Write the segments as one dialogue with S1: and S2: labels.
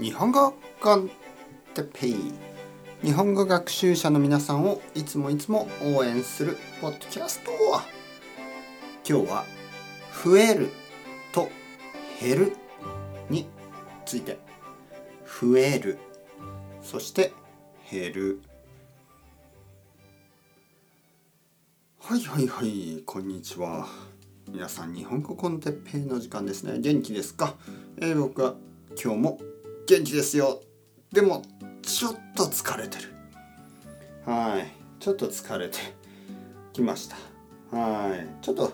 S1: 日本語コンテペイ日本語学習者の皆さんをいつもいつも応援するポッドキャスト今日は増えると減るについて増えるそして減る。はいはいはいこんにちは。皆さん日本語コンテッペイの時間ですね。元気ですか、えー、僕は今日も元気ですよ。でもちょっと疲れてる。はい。ちょっと疲れてきました。はい。ちょっと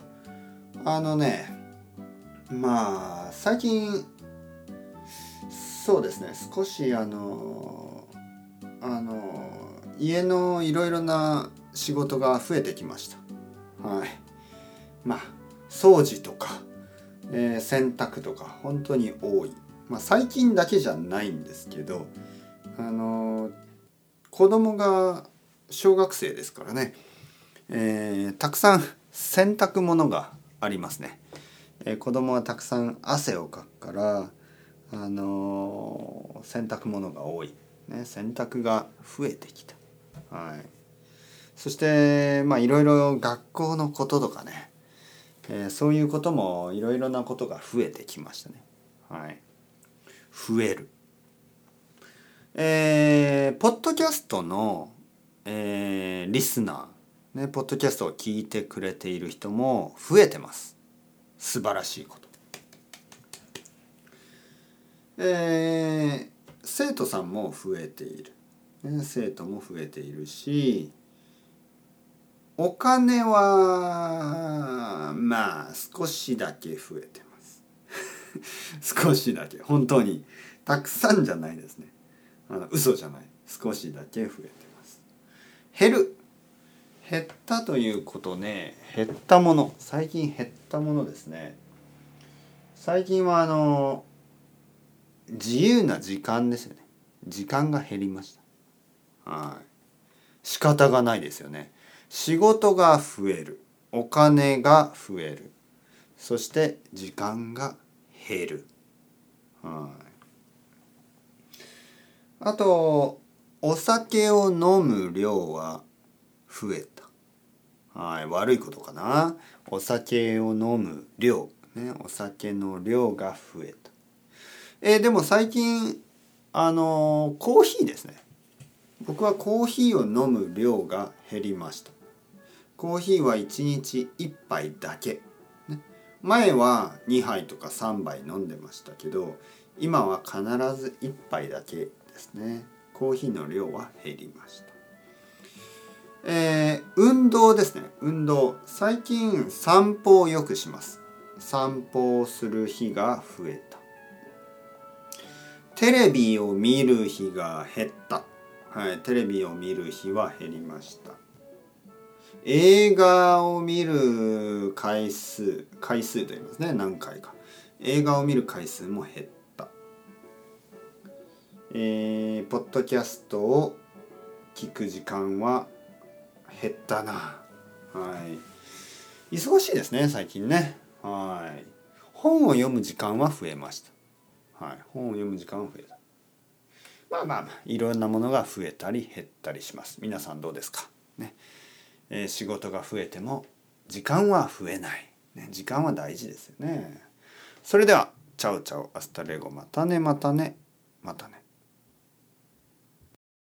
S1: あのねまあ最近そうですね。少しあのあの家のいろいろな仕事が増えてきました。はい。まあ掃除とか、えー、洗濯とか本当に多い、まあ、最近だけじゃないんですけどあのー、子供が小学生ですからね、えー、たくさん洗濯物がありますね、えー、子供はたくさん汗をかくからあのー、洗濯物が多い、ね、洗濯が増えてきたはいそしてまあいろいろ学校のこととかねえー、そういうこともいろいろなことが増えてきましたね。はい。増える。えー、ポッドキャストの、えー、リスナー、ね、ポッドキャストを聞いてくれている人も増えてます。素晴らしいこと。えー、生徒さんも増えている。ね、生徒も増えているし、お金はまあ少しだけ増えてます 少しだけ。本当にたくさんじゃないですね。あの嘘じゃない。少しだけ増えてます。減る。減ったということね。減ったもの。最近減ったものですね。最近はあの自由な時間ですよね。時間が減りました。はい。仕方がないですよね。仕事が増える。お金が増える。そして時間が減る。はい。あとお酒を飲む量は増えた。はい。悪いことかな。お酒を飲む量ね。お酒の量が増えた。えー、でも最近あのー、コーヒーですね。僕はコーヒーを飲む量が減りました。コーヒーは1日1杯だけ、前は2杯とか3杯飲んでましたけど今は必ず1杯だけですね。コーヒーの量は減りました。えー、運動ですね。運動。最近散歩をよくします。散歩をする日が増えた。テレビを見る日が減った。はいテレビを見る日は減りました。映画を見る回数回数と言いますね何回か。映画を見る回数も減った。えー、ポッドキャストを聞く時間は減ったな。はい。忙しいですね最近ね。はい。本を読む時間は増えました。はい。本を読む時間は増えた。まあまあまあいろんなものが増えたり減ったりします。皆さんどうですか？ね。えー、仕事が増えても時間は増えない、ね、時間は大事ですよね。それではチャオチャオアスタレゴまたねまたねまたね。